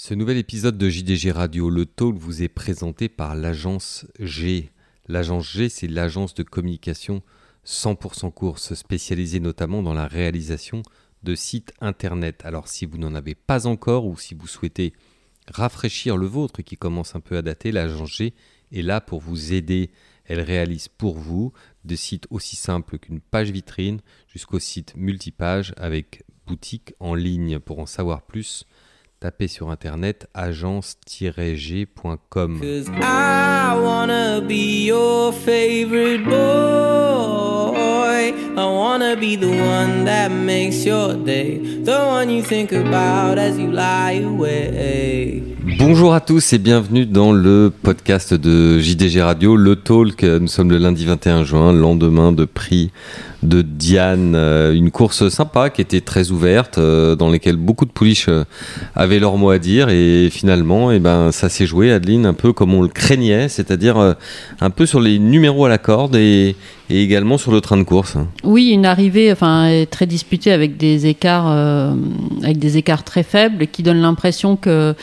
Ce nouvel épisode de JDG Radio, le talk vous est présenté par l'agence G. L'agence G, c'est l'agence de communication 100% course, spécialisée notamment dans la réalisation de sites internet. Alors si vous n'en avez pas encore ou si vous souhaitez rafraîchir le vôtre qui commence un peu à dater, l'agence G est là pour vous aider. Elle réalise pour vous des sites aussi simples qu'une page vitrine jusqu'au site multipage avec boutique en ligne. Pour en savoir plus, tapez sur internet agence-g.com. I wanna be your favorite boy. I wanna be the one that makes your day. The one you think about as you lie. Bonjour à tous et bienvenue dans le podcast de JDG Radio, le talk. Nous sommes le lundi 21 juin, lendemain de prix de Diane, euh, une course sympa qui était très ouverte, euh, dans laquelle beaucoup de pouliches euh, avaient leur mot à dire et finalement, eh ben, ça s'est joué, Adeline, un peu comme on le craignait, c'est-à-dire un peu sur les numéros à la corde et, également sur le train de course. Oui, une arrivée enfin, très disputée avec des écarts, avec des écarts très faibles qui donnent l'impression que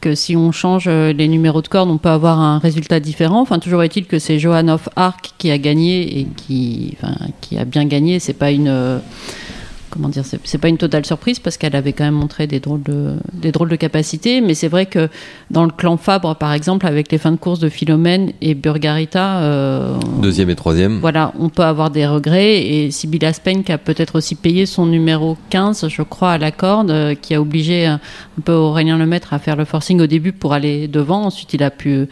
que si on change euh, les numéros de corde, on peut avoir un résultat différent. Enfin, toujours est-il que c'est Johan of Arc qui a gagné et qui, enfin, qui a bien gagné. C'est pas une euh, comment dire, c'est pas une totale surprise parce qu'elle avait quand même montré des drôles de, des drôles de capacités. Mais c'est vrai que dans le clan Fabre, par exemple, avec les fins de course de Philomène et Burgarita. Euh, Deuxième et troisième. Voilà, on peut avoir des regrets. Et Sibylla Spain qui a peut-être aussi payé son numéro 15, je crois, à la corde, euh, qui a obligé un peu Aurélien Lemaître à faire le forcing au début pour aller devant. Ensuite, il a pu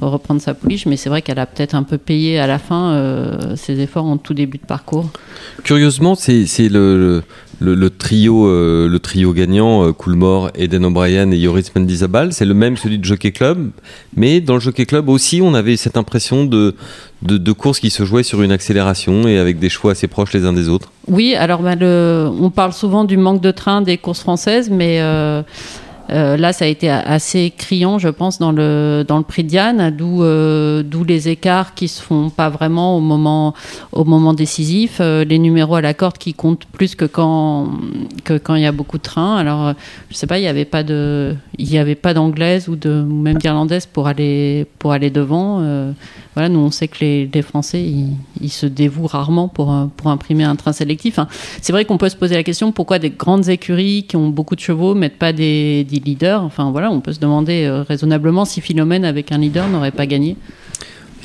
reprendre sa pouliche, mais c'est vrai qu'elle a peut-être un peu payé à la fin euh, ses efforts en tout début de parcours. Curieusement, c'est le, le, trio, euh, le trio gagnant, euh, Coolmore, Eden O'Brien et Yoris Mendizabal, c'est le même celui de Jockey Club, mais dans le Jockey Club aussi, on avait cette impression de, de, de course qui se jouait sur une accélération et avec des choix assez proches les uns des autres. Oui, alors bah, on parle souvent du manque de train des courses françaises, mais euh, là, ça a été assez criant, je pense, dans le, dans le prix Diane, d'où euh, d'où les écarts qui se font pas vraiment au moment, au moment décisif, euh, les numéros à la corde qui comptent plus que quand que quand il y a beaucoup de trains. Alors, je sais pas, il n'y avait pas de, il y avait pas d'anglaise ou de ou même d'irlandaise pour aller pour aller devant. Voilà, nous on sait que les, les Français ils, se dévouent rarement pour pour imprimer un train sélectif. c'est vrai qu'on peut se poser la question pourquoi des grandes écuries qui ont beaucoup de chevaux mettent pas des leader. Enfin voilà, on peut se demander euh, raisonnablement si Philomène avec un leader n'aurait pas gagné.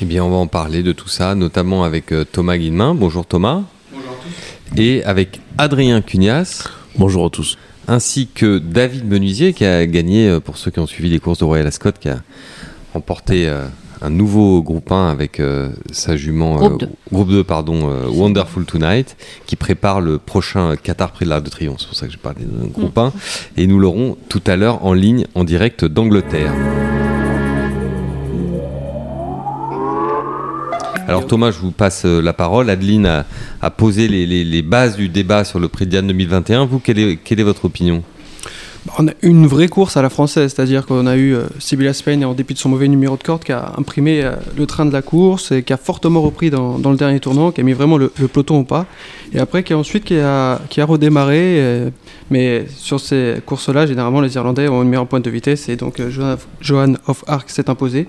Eh bien, on va en parler de tout ça, notamment avec euh, Thomas Guillemin. Bonjour Thomas. Bonjour à tous. Et avec Adrien Cugnas. Bonjour à tous. Ainsi que David Menuisier qui a gagné, euh, pour ceux qui ont suivi les courses de Royal Ascot, qui a remporté un nouveau groupe 1 avec euh, sa jument groupe, 2. Euh, pardon euh, Wonderful Tonight qui prépare le prochain Qatar Prix de l'Arc de Triomphe c'est pour ça que je parlais de groupe 1 mm. et nous l'aurons tout à l'heure en ligne en direct d'Angleterre alors Thomas, je vous passe la parole. Adeline a, posé les, bases du débat sur le prix de Diane 2021. Vous, quelle est votre opinion? On a une vraie course à la française, c'est-à-dire qu'on a eu euh, Sibylla Spain, en dépit de son mauvais numéro de corde, qui a imprimé euh, le train de la course et qui a fortement repris dans, le dernier tournant, qui a mis vraiment le, peloton au pas. Et après, qui a ensuite qui a, qui a redémarré. Euh, mais sur ces courses-là, généralement, les Irlandais ont une meilleure pointe de vitesse et donc Johan of Arc s'est imposé.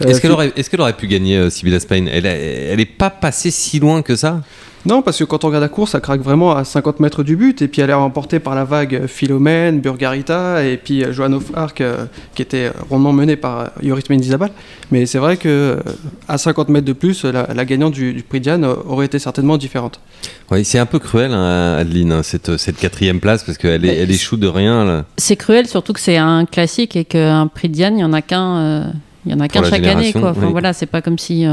Est-ce qu'elle aurait, est aurait, pu gagner Sibylla Spain Elle n'est pas passée si loin que ça? Non, parce que quand on regarde la course, ça craque vraiment à 50 mètres du but, et puis elle est remportée par la vague Philomène, Burgarita, et puis euh, Joan of Arc, euh, qui était rondement menée par euh, Yoris Mendizabal. Mais c'est vrai que à 50 mètres de plus, la, gagnante du, prix Diane aurait été certainement différente. Oui, c'est un peu cruel, hein, Adeline, hein, cette, cette, quatrième place, parce qu'elle elle échoue de rien. C'est cruel, surtout que c'est un classique et qu'un prix Diane, il n'y en a qu'un. il y en a qu'un chaque année, quoi. Enfin, voilà, c'est pas comme si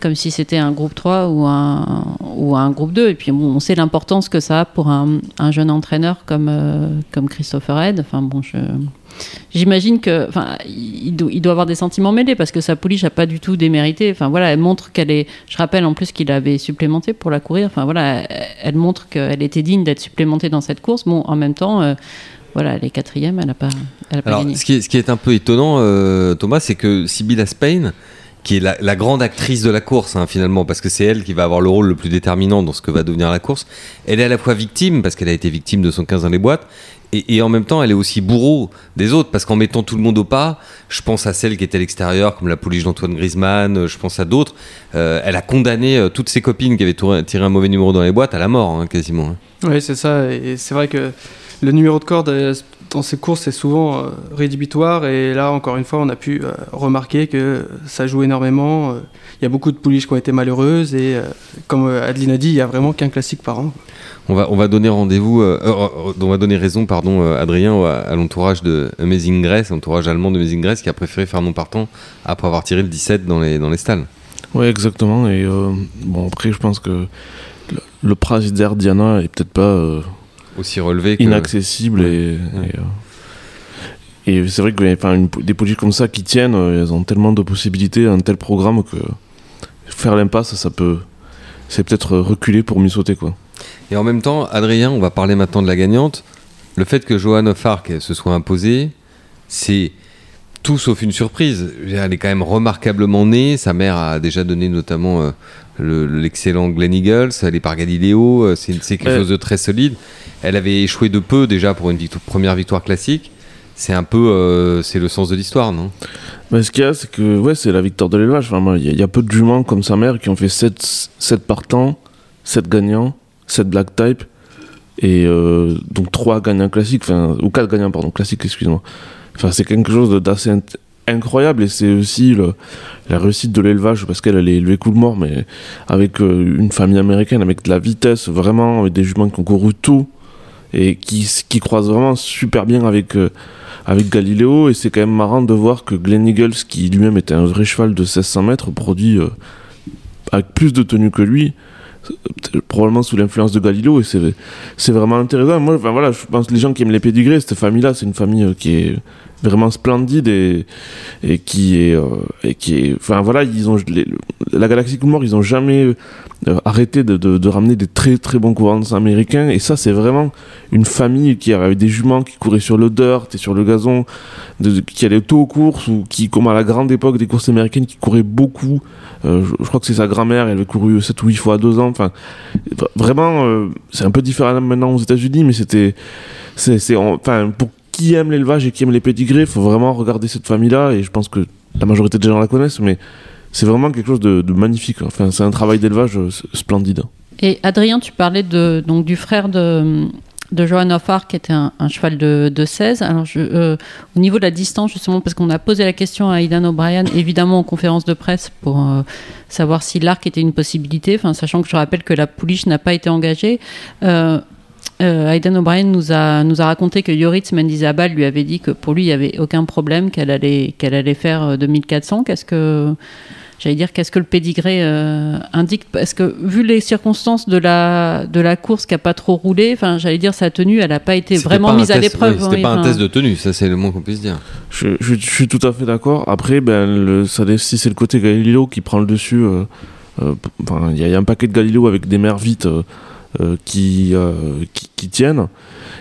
comme si c'était un groupe 3 ou un, ou un groupe 2. Et puis on sait l'importance que ça a pour un, un jeune entraîneur comme, euh, comme Christopher Head. Enfin bon, J'imagine que, enfin, il, il, doit avoir des sentiments mêlés parce que sa pouliche n'a pas du tout démérité. Enfin voilà, elle montre qu'elle est. Je rappelle en plus qu'il avait supplémenté pour la courir. Enfin voilà, elle, montre qu'elle était digne d'être supplémentée dans cette course. Bon, en même temps. Euh, voilà, elle est quatrième, elle n'a pas, elle pas gagné. Ce qui, est, ce qui est un peu étonnant, euh, Thomas, c'est que Sibylla Spain, qui est la, grande actrice de la course hein, finalement, parce que c'est elle qui va avoir le rôle le plus déterminant dans ce que va devenir la course. Elle est à la fois victime, parce qu'elle a été victime de son 15 dans les boîtes, et, en même temps, elle est aussi bourreau des autres, parce qu'en mettant tout le monde au pas, je pense à celle qui était à l'extérieur, comme la pouliche d'Antoine Griezmann, je pense à d'autres, euh, elle a condamné euh, toutes ses copines qui avaient tiré un mauvais numéro dans les boîtes à la mort, hein, quasiment. Hein. Oui, c'est ça, et c'est vrai que le numéro de corde euh, dans ces courses c'est souvent rédhibitoire, et là, encore une fois, on a pu remarquer que ça joue énormément. Il y a beaucoup de pouliches qui ont été malheureuses, et comme Adeline a dit, il n'y a vraiment qu'un classique par an. On va, on va donner rendez-vous, euh, euh, on va donner raison, pardon, euh, Adrien, à, l'entourage de Amazing Grace, l'entourage allemand de Amazing Grace, qui a préféré faire non partant après avoir tiré le 17 dans les, dans les stalles. Oui, exactement. Et bon, après, je pense que le, le Diana est peut-être pas aussi relevé que... inaccessible et, et, c'est vrai que enfin, des politiques comme ça qui tiennent, elles ont tellement de possibilités, un tel programme que faire l'impasse, ça peut, c'est peut-être reculer pour mieux sauter quoi. Et en même temps, Adrien, on va parler maintenant de la gagnante. Le fait que Johanna Fark se soit imposée, c'est tout sauf une surprise. Elle est quand même remarquablement née. Sa mère a déjà donné notamment euh, l'excellent Glen Eagles. Elle est par Galileo. Euh, c'est quelque chose de très solide. Elle avait échoué de peu déjà pour une première victoire classique. C'est un peu, euh, c'est le sens de l'histoire, non? Bah, Ce qu'il y a, c'est que ouais, c'est la victoire de l'élevage. Il y, a peu de juments comme sa mère qui ont fait 7, 7 partants, 7 gagnants. 7 black type et euh, donc 3 gagnants classiques, enfin, ou 4 gagnants, pardon, classiques, excuse-moi. Enfin, c'est quelque chose d'assez incroyable et c'est aussi la réussite de l'élevage parce qu'elle est élevée coup de mort, mais avec euh, une famille américaine, avec de la vitesse, vraiment, avec des juments qui ont couru tout et qui, qui croisent vraiment super bien avec, euh, avec Galileo. Et c'est quand même marrant de voir que Glenn Eagles, qui lui-même était un vrai cheval de 1600 mètres, produit avec plus de tenue que lui probablement sous l'influence de Galileo et c'est vraiment intéressant moi enfin voilà je pense que les gens qui aiment les pédigrés cette famille là c'est une famille euh, qui est vraiment splendide et, qui est euh, qui enfin voilà ils ont la galaxie Coolmore ils ont jamais euh, arrêté de, ramener des très très bons courants américains et ça c'est vraiment une famille qui avait des juments qui couraient sur le dirt et sur le gazon de, qui allaient tôt aux courses ou qui comme à la grande époque des courses américaines qui couraient beaucoup. Euh, je, crois que c'est sa grand-mère elle a couru 7 ou 8 fois à 2 ans. Enfin vraiment c'est un peu différent maintenant aux États-Unis mais c'était c'est enfin pour qui aime l'élevage et qui aime les pédigrés, faut vraiment regarder cette famille-là. Et je pense que la majorité des gens la connaissent, mais c'est vraiment quelque chose de, magnifique. Enfin, c'est un travail d'élevage euh, splendide. Et Adrien, tu parlais de, donc, du frère de, de Johan Hoffar, qui était un, cheval de, de 16. Alors, euh, au niveau de la distance, justement, parce qu'on a posé la question à Aidan O'Brien, évidemment en conférence de presse, pour euh, savoir si l'arc était une possibilité, sachant que je rappelle que la pouliche n'a pas été engagée. Aidan O'Brien nous a, nous a raconté que Yoritz Mendizabal lui avait dit que pour lui, il n'y avait aucun problème, qu'elle allait, qu'elle allait faire 2400. Euh, qu'est-ce que. J'allais dire, qu'est-ce que le pédigré euh, indique? Parce que vu les circonstances de la, de la course qui n'a pas trop roulé, enfin, j'allais dire, sa tenue, elle n'a pas été vraiment mise à l'épreuve. c'était pas un test de tenue, ça c'est le moins qu'on puisse dire. Je, je, suis tout à fait d'accord. Après, ben, le, ça, si c'est le côté Galileo qui prend le dessus, il y, a un paquet de Galileo avec des mers vite euh, qui, euh, qui, qui, tiennent.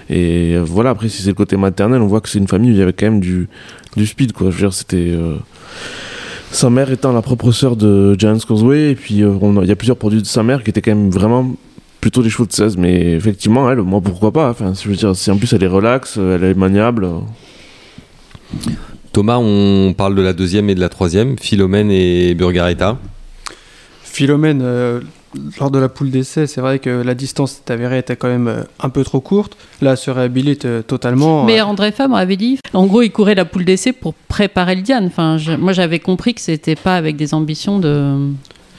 Et voilà, après, si c'est le côté maternel, on voit que c'est une famille où il y avait quand même du, du speed, quoi. Je veux dire, c'était. Euh, sa mère étant la propre sœur de Giants Causeway, et puis il y a plusieurs produits de sa mère qui étaient quand même vraiment plutôt des chevaux de 16, mais effectivement, elle, moi pourquoi pas. Enfin, je veux dire, si en plus elle est relax, elle est maniable. Thomas, on parle de la deuxième et de la troisième, Philomène et Burgaretta. Philomène, lors de la poule d'essai, c'est vrai que la distance avérée était quand même euh, un peu trop courte. Là, se réhabilite euh, totalement. Mais André Fabre avait dit, en gros, il courait la poule d'essai pour préparer le Diane. Enfin, moi, j'avais compris que c'était pas avec des ambitions de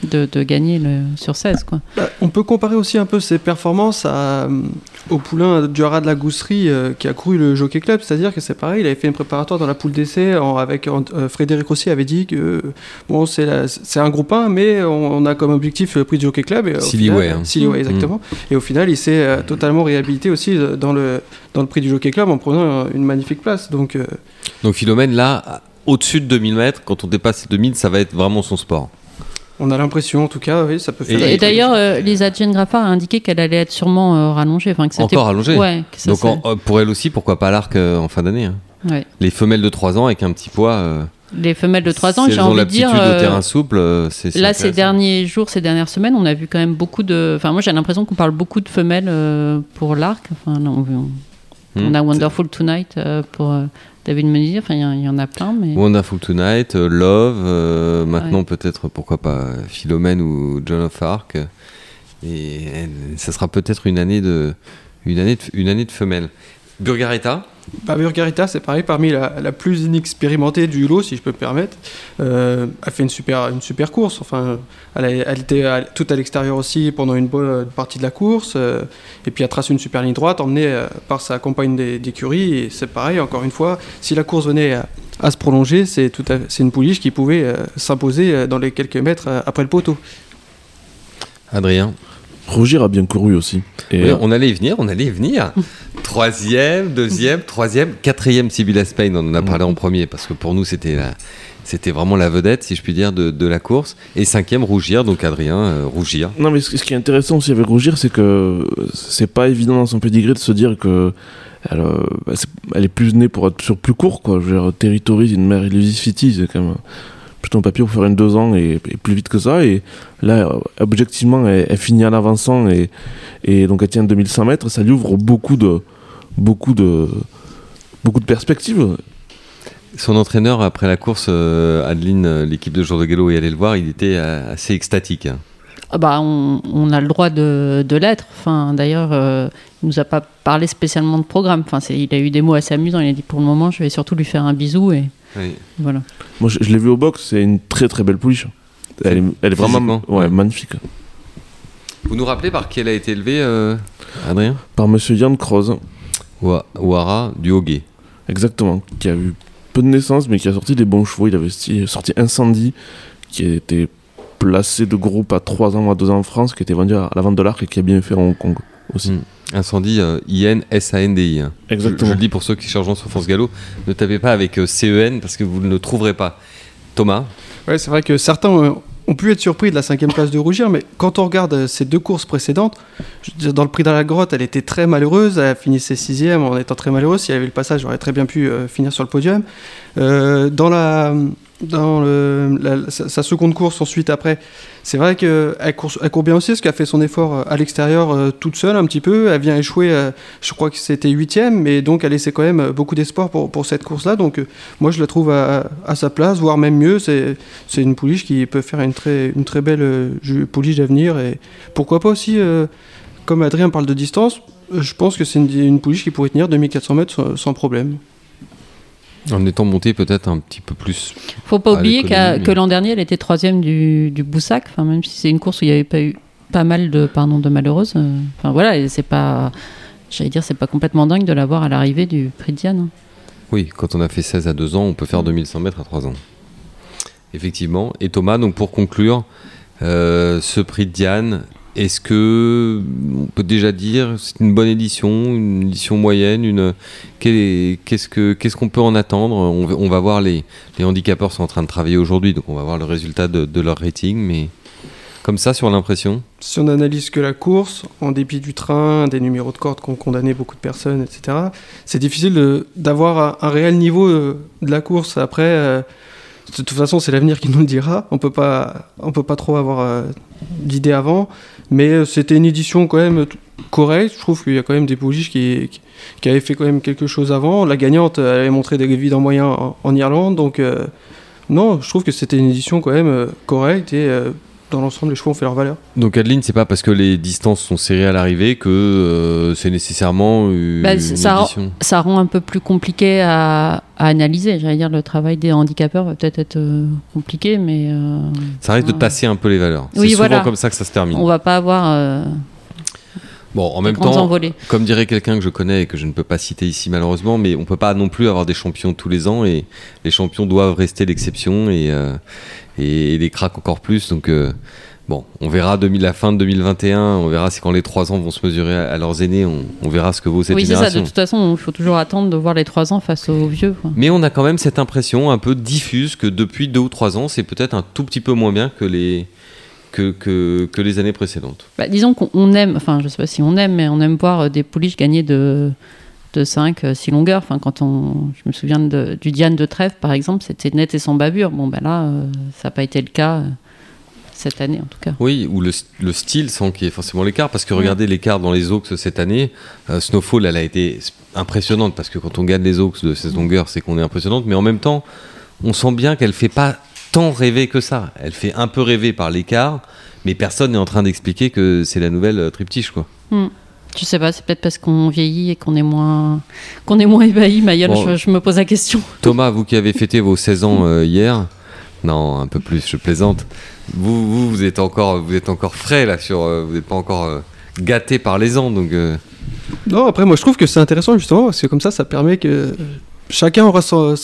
de, gagner le, sur 16. Quoi. Bah, on peut comparer aussi un peu ses performances à, euh, au poulain du Haras de la Gousserie euh, qui a couru le Jockey Club, c'est-à-dire que c'est pareil, il avait fait une préparatoire dans la poule d'essai avec euh, Frédéric Rossi avait dit que bon, c'est, un groupe 1, mais on, a comme objectif le prix du Jockey Club. Et Siliway. Hein. Mm. exactement. Et au final, il s'est totalement réhabilité aussi dans le, dans le prix du Jockey Club en prenant une magnifique place. Donc, Donc Philomène, là, au-dessus de 2000 mètres, quand on dépasse les 2000, ça va être vraiment son sport. On a l'impression, en tout cas, oui, ça peut faire. Et, d'ailleurs, euh, Lisa Jane Graffard a indiqué qu'elle allait être sûrement euh, rallongée. Enfin, que Encore rallongée ouais, Donc, euh, pour elle aussi, pourquoi pas l'arc en fin d'année hein. ouais. Les femelles de 3 ans avec un petit poids. Les femelles de 3 ans, j'ai envie de dire. de terrain souple, c'est. Là, ces derniers jours, ces dernières semaines, on a vu quand même beaucoup de. Enfin, moi, j'ai l'impression qu'on parle beaucoup de femelles pour l'arc. Enfin, non, On Hmm. a Wonderful Tonight euh, pour euh, David Menzies. Enfin, il y, en- il y en a plein, mais Wonderful Tonight, euh, Love, euh, maintenant peut-être, pourquoi pas, Philomène ou John of Arc. Et ça sera peut-être une année de, une année de, une année de femelle. Burgaretta, Bah, Burgarita, c'est pareil, parmi la, la plus inexpérimentée du lot, si je peux me permettre. Euh, elle fait une super, une super course. Enfin, elle, a- elle était à- toute à l'extérieur aussi pendant une bonne partie de la course. euh, et puis elle trace une super ligne droite, emmenée euh, par sa compagne d'é- d'écurie. Et c'est pareil, encore une fois, si la course venait à, à se prolonger, c'est tout à- c'est une pouliche qui pouvait euh, s'imposer dans les quelques mètres après le poteau. Adrien. Roger a bien couru aussi. Et Oui, euh, on allait y venir, on allait y venir. Troisième, deuxième, troisième, quatrième Sibylla Spain, on en a parlé en premier, parce que pour nous c'était la- c'était vraiment la vedette, si je puis dire, de, de la course. Et cinquième, Rougir, donc Adrien, euh, Rougir. Non, mais ce ce qui est intéressant aussi avec Rougir, c'est que c'est pas évident dans son pedigree de se dire que elle, euh, elle est plus née pour être sur plus court, quoi. Je veux dire, Territory, une mère City, c'est quand même un papier pour faire une deux ans et, et plus vite que ça. Et là, objectivement, elle, elle finit en avançant et, et donc elle tient 2100 mètres. Ça lui ouvre beaucoup de, beaucoup de, beaucoup de perspectives. Son entraîneur, après la course, euh, Adeline, euh, l'équipe de Jour de Gallo, est allé le voir, il était euh, assez extatique. Ah bah, on, on a le droit de, de l'être. Enfin, D'ailleurs, euh, il nous a pas parlé spécialement de programme. Enfin, il a eu des mots assez amusants. Il a dit pour le moment, je vais surtout lui faire un bisou et Oui. voilà. Moi, je, je l'ai vu au box, c'est une très très belle pouliche. Elle est, elle est vraiment Physiquement, ouais, ouais. magnifique. Vous nous rappelez par qui elle a été élevée, euh, Adrien? Par monsieur Yann Kroz. Wa- Ouara du Hoguet. Exactement, qui a eu peu de naissances, mais qui a sorti des bons chevaux. Il avait sorti Incendie, qui a été placé de groupe à 3 ans ou à 2 ans en France, qui était vendu à la vente de l'arc et qui a bien fait à Hong Kong aussi. Mm. Incendie euh, I-N-S-A-N-D-I. hein. Je, Exactement. je le dis pour ceux qui cherchent sur France Gallo, ne tapez pas avec euh, C-E-N parce que vous ne le trouverez pas. Thomas Ouais, c'est vrai que certains euh, ont pu être surpris de la cinquième place de Rougir, mais quand on regarde euh, ces deux courses précédentes, je dire, dans le prix dans la grotte, elle était très malheureuse, elle finissait sixième en étant très malheureuse. S'il y avait eu le passage, elle aurait très bien pu euh, finir sur le podium. Euh, dans la, dans sa, seconde course ensuite après, c'est vrai qu'elle court, bien aussi, parce qu'elle fait son effort euh, à l'extérieur euh, toute seule un petit peu. Elle vient échouer, euh, je crois que c'était huitième, mais donc elle laissait quand même beaucoup d'espoir pour, cette course-là. Donc moi je la trouve à, sa place, voire même mieux. C'est une pouliche qui peut faire une très, belle pouliche d'avenir. Et pourquoi pas aussi, comme Adrien parle de distance, je pense que c'est une, une pouliche qui pourrait tenir 2400 mètres sans problème. En étant monté peut-être un petit peu plus. Faut pas oublier mais- que l'an dernier, elle était troisième du, du Boussac. Enfin, même si c'est une course où il n'y avait pas eu pas mal de, pardon, de malheureuses. euh, Enfin voilà, c'est pas, j'allais dire, c'est pas complètement dingue de l'avoir à l'arrivée du Prix de Diane. hein. Oui, quand on a fait 16 à 2 ans, on peut faire 2100 mètres à 3 ans. Effectivement. Et Thomas, donc pour conclure, euh, ce prix de Diane, est-ce que on peut déjà dire c'est une bonne édition, une édition moyenne, une qu'est-ce que qu'est-ce qu'on peut en attendre? On, on va voir les les handicapeurs sont en train de travailler aujourd'hui, donc on va voir le résultat de, leur rating, mais comme ça sur l'impression? Si on analyse que la course, en dépit du train, des numéros de corde qui ont condamné beaucoup de personnes, etc., c'est difficile d'avoir un, un réel niveau euh, de la course. Après, euh, de toute façon, c'est l'avenir qui nous le dira. On peut pas, on peut pas trop avoir euh, d'idées avant. Mais euh, c'était une édition quand même correcte. Je trouve qu'il y a quand même des pouliches qui, qui, qui avaient fait quand même quelque chose avant. La gagnante, elle avait montré des vides en moyen en, en Irlande. Donc, euh, non, je trouve que c'était une édition quand même euh, correcte et euh, dans l'ensemble, les chevaux ont fait leur valeur. Donc Adeline, c'est pas parce que les distances sont serrées à l'arrivée que euh, c'est nécessairement une, Bah, ça rend- édition. Ça rend un peu plus compliqué à, à analyser. J'allais dire, le travail des handicapeurs va peut-être être euh, compliqué, mais euh, Ça risque de tasser un peu les valeurs. Oui, c'est souvent voilà. comme ça que ça se termine. on va pas avoir euh, Bon, en même temps, envolées. comme dirait quelqu'un que je connais et que je ne peux pas citer ici malheureusement, mais on peut pas non plus avoir des champions tous les ans et les champions doivent rester l'exception et, euh, et, les cracks encore plus. Donc euh, bon, on verra 2000, la fin de 2021, on verra si quand les trois ans vont se mesurer à, à leurs aînés, on, on verra ce que vaut cette Oui, c'est ça. De génération. toute façon, il faut toujours attendre de voir les trois ans face aux vieux. quoi. Mais on a quand même cette impression un peu diffuse que depuis deux ou trois ans, c'est peut-être un tout petit peu moins bien que les, que, que, que les années précédentes. Bah, disons qu'on on aime, enfin, je sais pas si on aime, mais on aime voir euh, des pouliches gagner de, de 5, 6 longueurs. Enfin, quand on, je me souviens de- du Diane de Trèves, par exemple, c'était net et sans bavure. Bon, ben là, euh, ça n'a pas été le cas. cette année en tout cas. Oui, ou le, le style sans qu'il y ait forcément l'écart, parce que regardez l'écart dans les Oaks cette année, Snowfall, elle a été impressionnante, parce que quand on gagne les Oaks de cette longueur, c'est qu'on est impressionnante, mais en même temps, on sent bien qu'elle fait pas tant rêver que ça. Elle fait un peu rêver par l'écart, mais personne n'est en train d'expliquer que c'est la nouvelle triptyche, quoi. Hmm. Je sais pas, c'est peut-être parce qu'on vieillit et qu'on est moins qu'on est moins ébahi. Mayol, je, me pose la question. Thomas, vous qui avez fêté vos 16 ans euh, hier, non, un peu plus, je plaisante. Vous, vous, vous êtes encore, vous êtes encore frais là sur, euh, vous n'êtes pas encore euh, gâté par les ans, donc. Non, après moi je trouve que c'est intéressant justement parce que comme ça, ça permet que chacun aura son,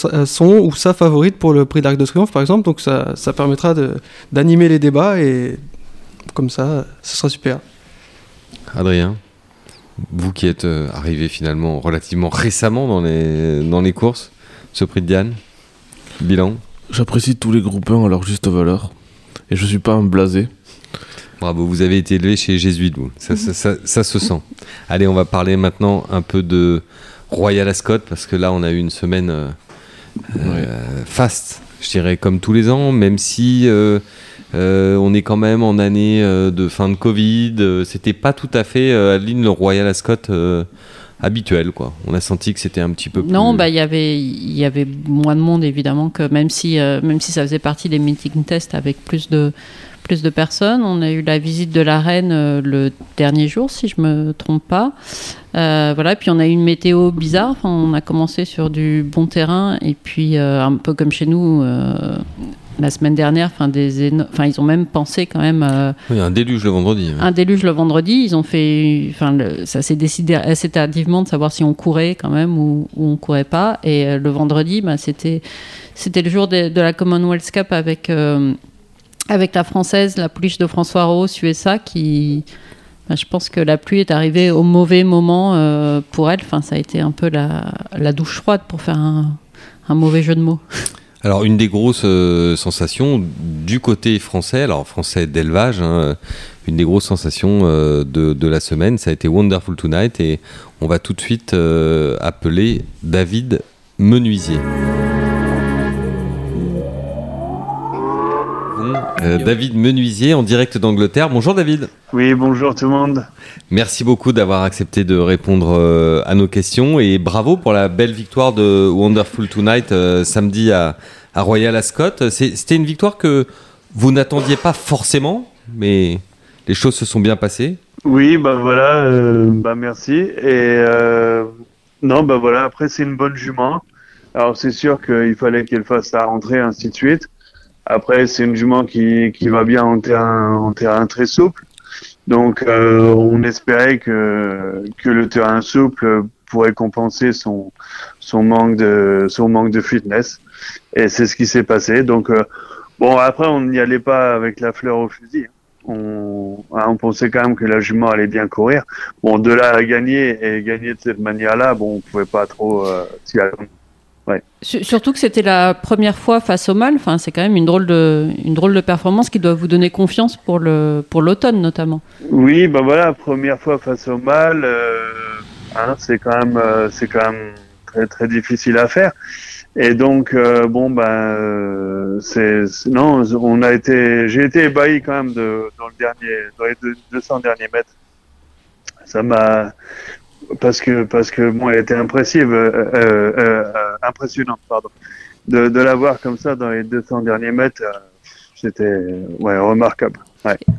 ou sa favorite pour le prix d'Arc de Triomphe par exemple, donc ça, ça permettra d'animer les débats et comme ça, ce sera super. Adrien vous qui êtes euh, arrivé finalement relativement récemment dans les, dans les courses, ce prix de Diane, bilan J'apprécie tous les groupes 1 à leur juste valeur. Et je suis pas un blasé. Bravo, vous avez été élevé chez Jésuite, vous. Ça, ça, se sent. Allez, on va parler maintenant un peu de Royal Ascot, parce que là, on a eu une semaine euh, euh, faste, je dirais, comme tous les ans, même si euh, on est quand même en année euh, de fin de Covid. Euh, c'était pas tout à fait Adeline le Royal Ascot habituel quoi. On a senti que c'était un petit peu plus... Non, bah il y avait il y avait moins de monde évidemment que même si même si ça faisait partie des meeting tests avec plus de plus de personnes. On a eu la visite de la reine le dernier jour, si je me trompe pas. voilà, puis on a eu une météo bizarre. on a commencé sur du bon terrain et puis un peu comme chez nous, la semaine dernière, enfin des, enfin ils ont même pensé quand même. Euh, oui, un déluge le vendredi. Un déluge le vendredi. Ils ont fait, enfin ça s'est décidé assez tardivement de savoir si on courait quand même ou, ou on courait pas. Et euh, le vendredi, bah, c'était c'était le jour de, la Commonwealth Cup avec euh, avec la française, la pouliche de François Rowe, USA, qui bah, je pense que la pluie est arrivée au mauvais moment pour elle. Enfin, ça a été un peu la, la douche froide pour faire un, un mauvais jeu de mots. Alors une des grosses euh, sensations du côté français, alors français d'élevage, hein, une des grosses sensations euh, de, la semaine, ça a été Wonderful Tonight et on va tout de suite euh, appeler David Menuisier. Euh, David Menuisier en direct d'Angleterre. Bonjour David. Oui, bonjour tout le monde. Merci beaucoup d'avoir accepté de répondre euh, à nos questions et bravo pour la belle victoire de Wonderful Tonight euh, samedi à, Royal Ascot. C'était une victoire que vous n'attendiez pas forcément, mais les choses se sont bien passées. Oui, bah voilà, bah merci. Et non, bah voilà, après c'est une bonne jument. Alors c'est sûr qu'il fallait qu'elle fasse sa rentrée, ainsi de suite. Après, c'est une jument qui, qui va bien en terrain, en terrain très souple. Donc, euh, on espérait que, que le terrain souple pourrait compenser son, son, manque, de, son manque de fitness. Et c'est ce qui s'est passé. Donc, euh, bon, après, on n'y allait pas avec la fleur au fusil. On, hein, on, pensait quand même que la jument allait bien courir. Bon, de là à gagner et gagner de cette manière-là, bon, on pouvait pas trop euh, s'y attendre. Surtout que c'était la première fois face au mal. Enfin, c'est quand même une drôle de, une drôle de performance qui doit vous donner confiance pour le, pour l'automne notamment. Oui, ben voilà, première fois face au mal. Euh, hein, c'est quand même, euh, c'est quand même très très difficile à faire. Et donc euh, bon ben c'est non, on a été, j'ai été ébahi quand même dans le dernier, dans les 200 derniers mètres. Ça m'a, parce que parce que bon, elle était euh, euh, euh, impressionnante, pardon, de, de la voir comme ça dans les 200 derniers mètres, c'était ouais, remarquable.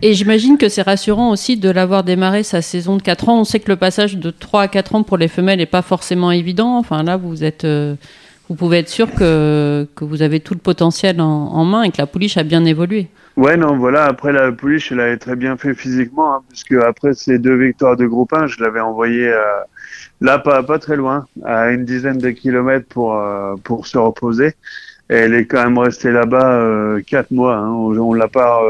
Et j'imagine que c'est rassurant aussi de l'avoir démarré sa saison de 4 ans. On sait que le passage de 3 à 4 ans pour les femelles n'est pas forcément évident. Enfin là, vous êtes vous pouvez être sûr que, que vous avez tout le potentiel en, en, main et que la pouliche a bien évolué. Ouais, non, voilà. Après, la pouliche, elle avait très bien fait physiquement, hein, puisque après ces deux victoires de groupe 1, je l'avais envoyée euh, là, pas, pas très loin, à une dizaine de kilomètres pour, euh, pour se reposer. Et elle est quand même restée là-bas euh, quatre mois. Hein. On, l'a pas,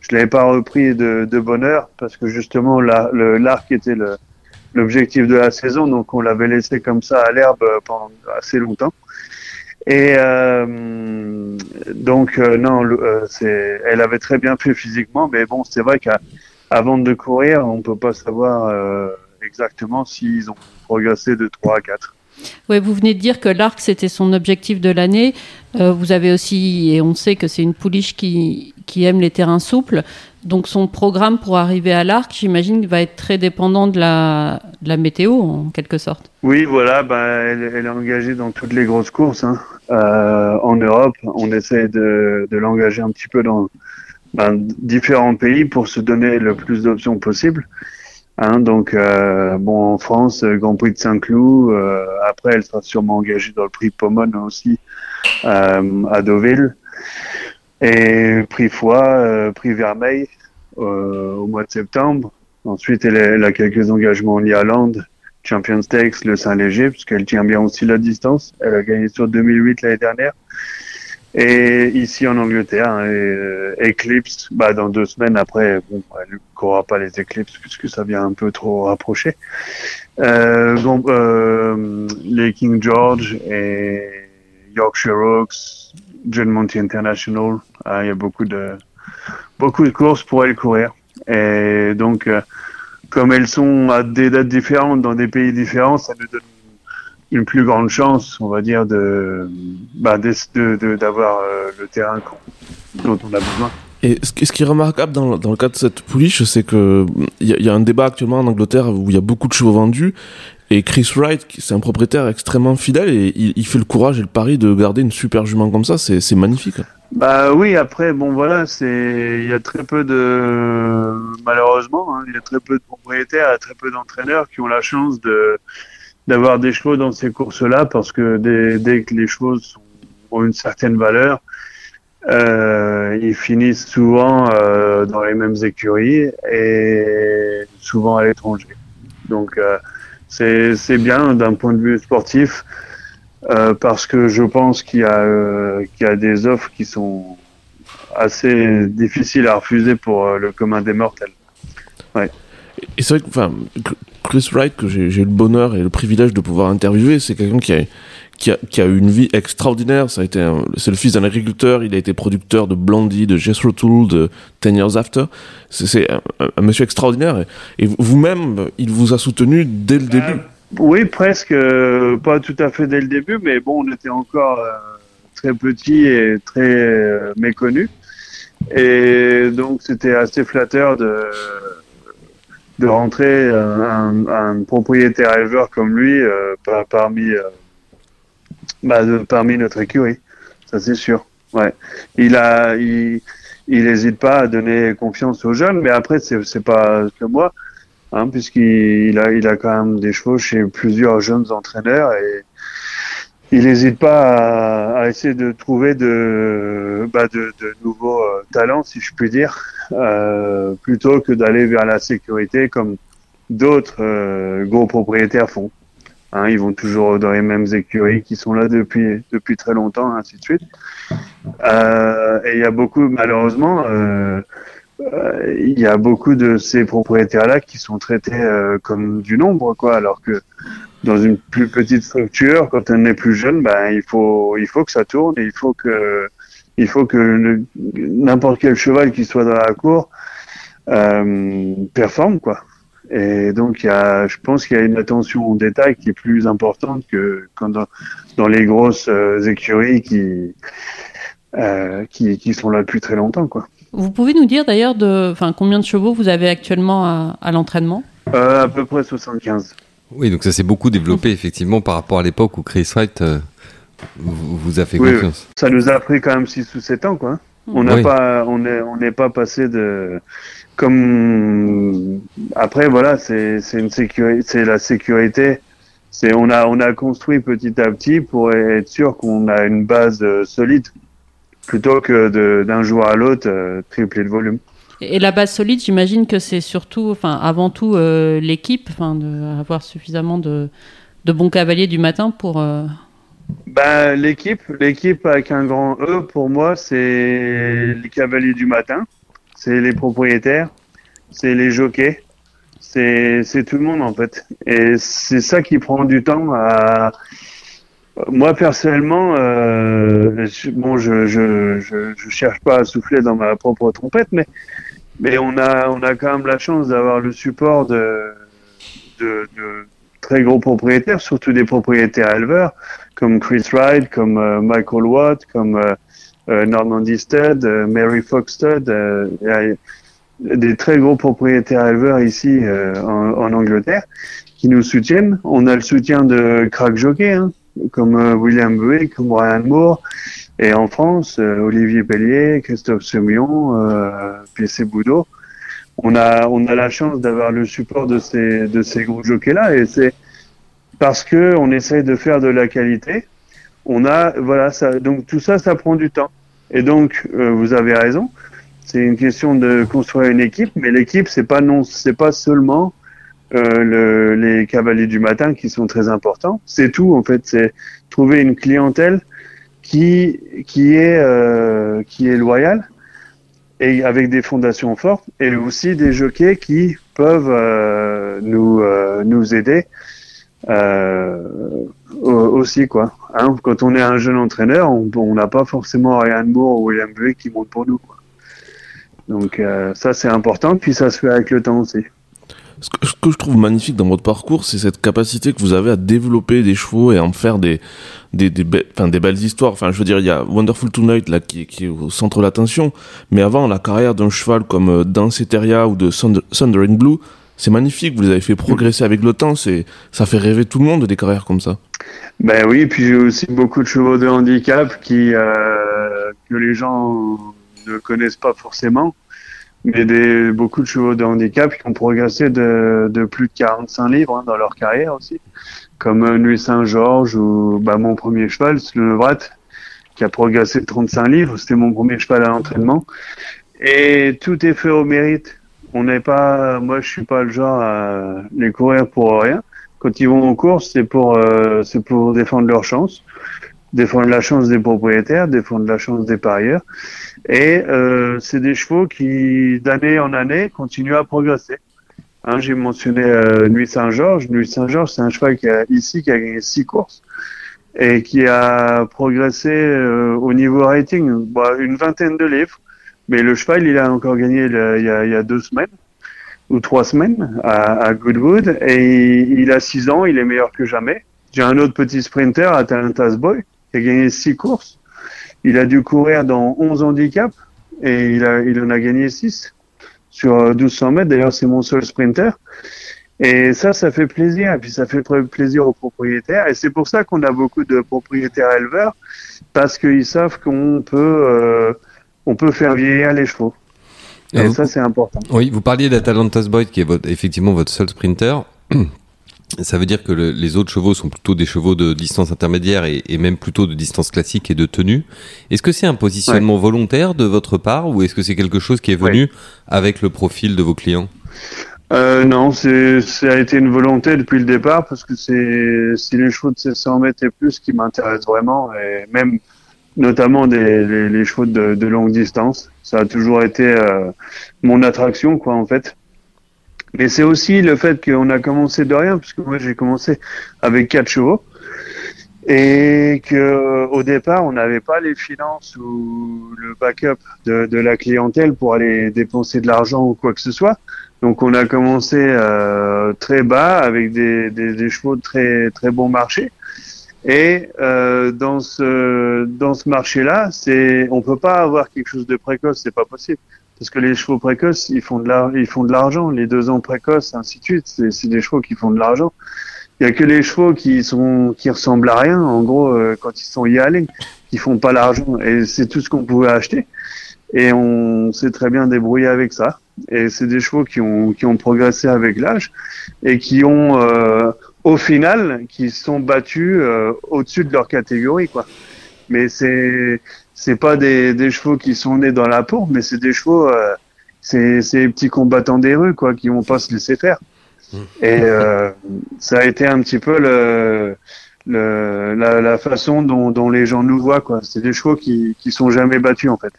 je l'avais pas repris de, de bonheur parce que justement, l'arc était le, l'objectif de la saison, donc on l'avait laissé comme ça à l'herbe pendant assez longtemps. Et euh, donc euh, non, euh, elle avait très bien fait physiquement, mais bon, c'est vrai qu'avant de courir, on peut pas savoir exactement s'ils ont progressé de 3 à 4. Oui, vous venez de dire que l'arc, c'était son objectif de l'année. vous avez aussi, et on sait que c'est une pouliche qui aime les terrains souples. Donc son programme pour arriver à l'arc, j'imagine, va être très dépendant de la, de la, météo, en quelque sorte. Oui, voilà, bah, elle, est engagée dans toutes les grosses courses. Hein. Euh, en Europe, on essaie de, de l'engager un petit peu dans différents pays pour se donner le plus d'options possible. Hein, donc, euh, bon, en France, Grand Prix de Saint-Cloud. Euh, après, elle sera sûrement engagée dans le Prix Pomone aussi euh, à Deauville. Et Prix Foix, euh, Prix Vermeil euh, au mois de septembre. Ensuite, elle, elle, a quelques engagements en Irlande, Champion Stakes, le Saint-Léger, puisqu'elle tient bien aussi la distance. Elle a gagné sur 2008 l'année dernière. Et ici en Angleterre, hein, euh, Eclipse, bah, dans deux semaines après, bon, elle ne courra pas les Eclipses puisque ça vient un peu trop rapprocher. Euh, bon, euh, les King George et Yorkshire Oaks, John Monty International, ah, il y a beaucoup de beaucoup de courses pour elle courir. Et donc, euh, comme elles sont à des dates différentes dans des pays différents, ça nous donne une plus grande chance, on va dire, de bah, d'avoir euh, le terrain dont on a besoin. Et ce qui est remarquable dans, le cas de cette pouliche, c'est que il y, a un débat actuellement en Angleterre où il y a beaucoup de chevaux vendus. Et Chris Wright, c'est un propriétaire extrêmement fidèle et il, il, fait le courage et le pari de garder une super jument comme ça. C'est magnifique. Bah oui, après, bon voilà, c'est il y a très peu de malheureusement, hein, il y a très peu de propriétaires, très peu d'entraîneurs qui ont la chance de d'avoir des chevaux dans ces courses-là parce que dès, dès, que les chevaux sont, ont une certaine valeur, euh, ils finissent souvent euh, dans les mêmes écuries et souvent à l'étranger. Donc euh, c'est bien d'un point de vue sportif euh, parce que je pense qu'il y, euh, y a des offres qui sont assez difficiles à refuser pour euh, le commun des mortels. Ouais. Et c'est vrai que enfin, Chris Wright, que j'ai eu le bonheur et le privilège de pouvoir interviewer, c'est quelqu'un qui a, qui, a, qui a eu une vie extraordinaire. Ça a été, c'est le fils d'un agriculteur. Il a été producteur de Blondie, de Jethro Tull, de Ten Years After. C'est un, un, monsieur extraordinaire. Et, et vous-même, il vous a soutenu dès le début. Euh, oui, presque. Euh, pas tout à fait dès le début, mais bon, on était encore euh, très petit et très euh, méconnu. Et donc, c'était assez flatteur de de rentrer un, un, propriétaire éleveur comme lui euh, par, parmi bah, parmi notre écurie ça c'est sûr. Ouais. Il a il il n'hésite pas à donner confiance aux jeunes mais après c'est c'est pas que moi hein, puisqu'il a il a quand même des chevaux chez plusieurs jeunes entraîneurs et il n'hésite pas à, à, essayer de trouver de, bah de, de nouveaux euh, talents, si je puis dire, euh, plutôt que d'aller vers la sécurité comme d'autres euh, gros propriétaires font. Hein, ils vont toujours dans les mêmes écuries qui sont là depuis depuis très longtemps, ainsi de suite. Euh, et il y a beaucoup, malheureusement, euh, il y a beaucoup de ces propriétaires-là qui sont traités comme du nombre, quoi, alors que dans une plus petite structure, quand on est plus jeune, ben il faut il faut que ça tourne et il faut que il faut que n'importe quel cheval qui soit dans la cour euh, performe quoi. Et donc il y a, je pense qu'il y a une attention au détail qui est plus importante que quand dans, dans les grosses euh, écuries qui, euh, qui qui sont là depuis très longtemps quoi. Vous pouvez nous dire d'ailleurs de, enfin combien de chevaux vous avez actuellement à, à l'entraînement? Euh, À peu près 75. Oui, donc ça s'est beaucoup développé effectivement par rapport à l'époque où Chris Wright euh, vous, vous, a fait oui, confiance. Oui. Ça nous a pris quand même 6 ou 7 ans, quoi. On n'a oui. pas, on est, on n'est pas passé de, comme, après, voilà, c'est, c'est une sécurité, c'est la sécurité. C'est, on a, on a construit petit à petit pour être sûr qu'on a une base euh, solide plutôt que de, d'un jour à l'autre, euh, tripler le volume. Et la base solide, j'imagine que c'est surtout, enfin, avant tout, euh, l'équipe, enfin, d'avoir suffisamment de, de, bons cavaliers du matin pour. Euh... Ben, l'équipe, l'équipe avec un grand E, pour moi, c'est les cavaliers du matin, c'est les propriétaires, c'est les jockeys, c'est, c'est tout le monde en fait. Et c'est ça qui prend du temps à. Moi personnellement, euh, je, bon, je, je, je, je cherche pas à souffler dans ma propre trompette, mais mais on a on a quand même la chance d'avoir le support de, de, de très gros propriétaires, surtout des propriétaires éleveurs comme Chris Wright, comme euh, Michael Watt, comme euh, Normandy Stud, Mary Fox Stud, des très gros propriétaires éleveurs ici en, en, Angleterre qui nous soutiennent. On a le soutien de crack jockey, hein, comme William Buick, comme Brian Moore, et en France, Olivier Pellier, Christophe euh, PC Boudot. On a, on a la chance d'avoir le support de ces, de ces gros jockeys là, et c'est parce que on essaye de faire de la qualité. On a, voilà, ça, donc tout ça, ça prend du temps. Et donc, euh, vous avez raison. C'est une question de construire une équipe, mais l'équipe, c'est pas non, c'est pas seulement euh, le, les cavaliers du matin qui sont très importants. C'est tout en fait. C'est trouver une clientèle qui qui est euh, qui est loyale et avec des fondations fortes et aussi des jockeys qui peuvent euh, nous euh, nous aider aussi quoi. Hein, quand on est un jeune entraîneur, on n'a pas forcément Ryan Moore ou William Buick qui montent pour nous. Donc euh, ça c'est important, puis ça se fait avec le temps aussi. Ce que, je trouve magnifique dans votre parcours, c'est cette capacité que vous avez à développer des chevaux et à en faire des, des, des, enfin, des belles histoires. Enfin, je veux dire, il y a Wonderful Tonight là qui, qui est au centre de l'attention, mais avant la carrière d'un cheval comme euh, ou de Thundering Blue, c'est magnifique. Vous les avez fait progresser avec le temps. C'est, ça fait rêver tout le monde des carrières comme ça. Ben oui, puis j'ai aussi beaucoup de chevaux de handicap qui euh, que les gens ne connaissent pas forcément mais des, beaucoup de chevaux de handicap qui ont progressé de, plus de 45 livres hein, dans leur carrière aussi, comme Nuit Saint-Georges ou bah, mon premier cheval, le Nevrat, qui a progressé de 35 livres. C'était mon premier cheval à l'entraînement. Et tout est fait au mérite. On n'est pas, moi je suis pas le genre à les courir pour rien. Quand ils vont en course, c'est pour, euh, c'est pour défendre leur chance défendre la chance des propriétaires, défendre la chance des parieurs. Et euh, c'est des chevaux qui, d'année en année, continuent à progresser. Hein, J'ai mentionné euh, Nuit Saint-Georges. Nuit Saint-Georges, c'est un cheval qui a ici qui a gagné six courses et qui a progressé euh, au niveau rating, bah, une vingtaine de livres. Mais le cheval, il a encore gagné il y a, il y a deux semaines ou trois semaines à, à Goodwood et il, a six ans, il est meilleur que jamais. J'ai un autre petit sprinter, Atalanta's Boy, qui a gagné six courses. Il a dû courir dans 11 handicaps et il, a, il en a gagné 6 sur 1200 mètres. D'ailleurs, c'est mon seul sprinter. Et ça, ça fait plaisir. Et puis, ça fait plaisir aux propriétaires. Et c'est pour ça qu'on a beaucoup de propriétaires éleveurs parce qu'ils savent qu'on peut, euh, on peut faire vieillir les chevaux. Et ah, ça, c'est important. Oui, vous parliez d'Atalanta's Boyd, qui est votre, effectivement votre seul sprinter. Ça veut dire que le, les autres chevaux sont plutôt des chevaux de distance intermédiaire et, et même plutôt de distance classique et de tenue. Est-ce que c'est un positionnement ouais. volontaire de votre part ou est-ce que c'est quelque chose qui est venu ouais. avec le profil de vos clients? Euh, non, c'est, ça a été une volonté depuis le départ parce que c'est, c'est les chevaux de 700 mètres et plus qui m'intéressent vraiment et même notamment des, les, les chevaux de, de, longue distance. Ça a toujours été euh, mon attraction, quoi, en fait. Mais c'est aussi le fait qu'on a commencé de rien, puisque moi j'ai commencé avec quatre chevaux et que au départ on n'avait pas les finances ou le backup de, de, la clientèle pour aller dépenser de l'argent ou quoi que ce soit. Donc on a commencé euh, très bas avec des, des, des, chevaux de très très bon marché. Et euh, dans ce dans ce marché-là, c'est on peut pas avoir quelque chose de précoce, c'est pas possible parce que les chevaux précoces, ils font de la, ils font de l'argent. Les deux ans précoces, ainsi de suite, c'est des chevaux qui font de l'argent. Il y a que les chevaux qui sont, qui ressemblent à rien. En gros, euh, quand ils sont y allés, qui font pas l'argent. Et c'est tout ce qu'on pouvait acheter. Et on s'est très bien débrouillé avec ça. Et c'est des chevaux qui ont, qui ont progressé avec l'âge et qui ont, euh, au final, qui sont battus euh, au-dessus de leur catégorie, quoi. Mais c'est, c'est pas des, des, chevaux qui sont nés dans la peau, mais c'est des chevaux, euh, c'est les petits combattants des rues, quoi, qui vont pas se laisser faire. Mmh. Et euh, ça a été un petit peu le, le la, la, façon dont, dont, les gens nous voient, quoi. C'est des chevaux qui, qui sont jamais battus, en fait.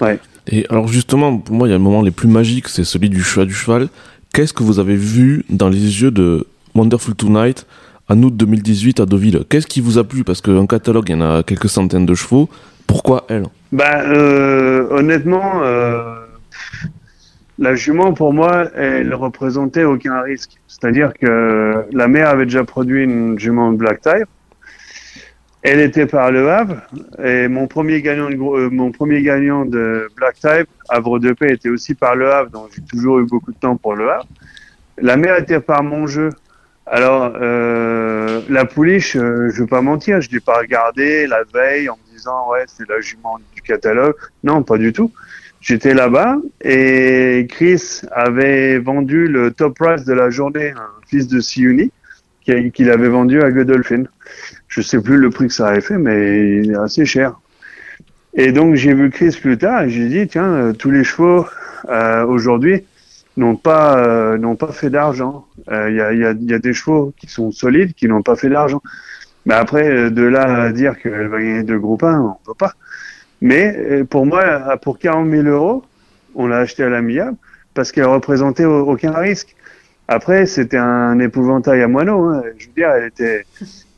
Ouais. Et alors justement, pour moi, il y a un moment les plus magiques, c'est celui du choix du cheval. Qu'est-ce que vous avez vu dans les yeux de Wonderful Tonight en août 2018 à Deauville Qu'est-ce qui vous a plu? Parce qu'un catalogue, il y en a quelques centaines de chevaux. Pourquoi elle? Bah honnêtement, euh, la jument pour moi, elle représentait aucun risque. C'est-à-dire que la mère avait déjà produit une jument Black Type. Elle était par Le Havre et mon premier gagnant de, euh, mon premier gagnant de Black Type, Havre de Paix, était aussi par Le Havre, donc j'ai toujours eu beaucoup de temps pour Le Havre. La mère était par mon jeu. Alors, euh, la pouliche, euh, je vais pas mentir, je l'ai pas regardé la veille en me disant, ouais, c'est la jument du catalogue. Non, pas du tout. J'étais là-bas et Chris avait vendu le top price de la journée, un fils de Siuni, qu'il avait vendu à Godolphin. Je sais plus le prix que ça avait fait, mais il est assez cher. Et donc j'ai vu Chris plus tard et j'ai dit, tiens, euh, tous les chevaux euh, aujourd'hui, n'ont pas euh, n'ont pas fait d'argent. Il euh, y, a, y, a, y, a, des chevaux qui sont solides qui n'ont pas fait d'argent. Mais après, euh, de là à dire qu'elle va gagner deux groupes 1, on peut pas. Mais pour moi, pour 40 000 euros, on l'a acheté à l'amiable parce qu'elle représentait aucun risque. Après, c'était un épouvantail à moineau. Hein. Je veux dire, elle était,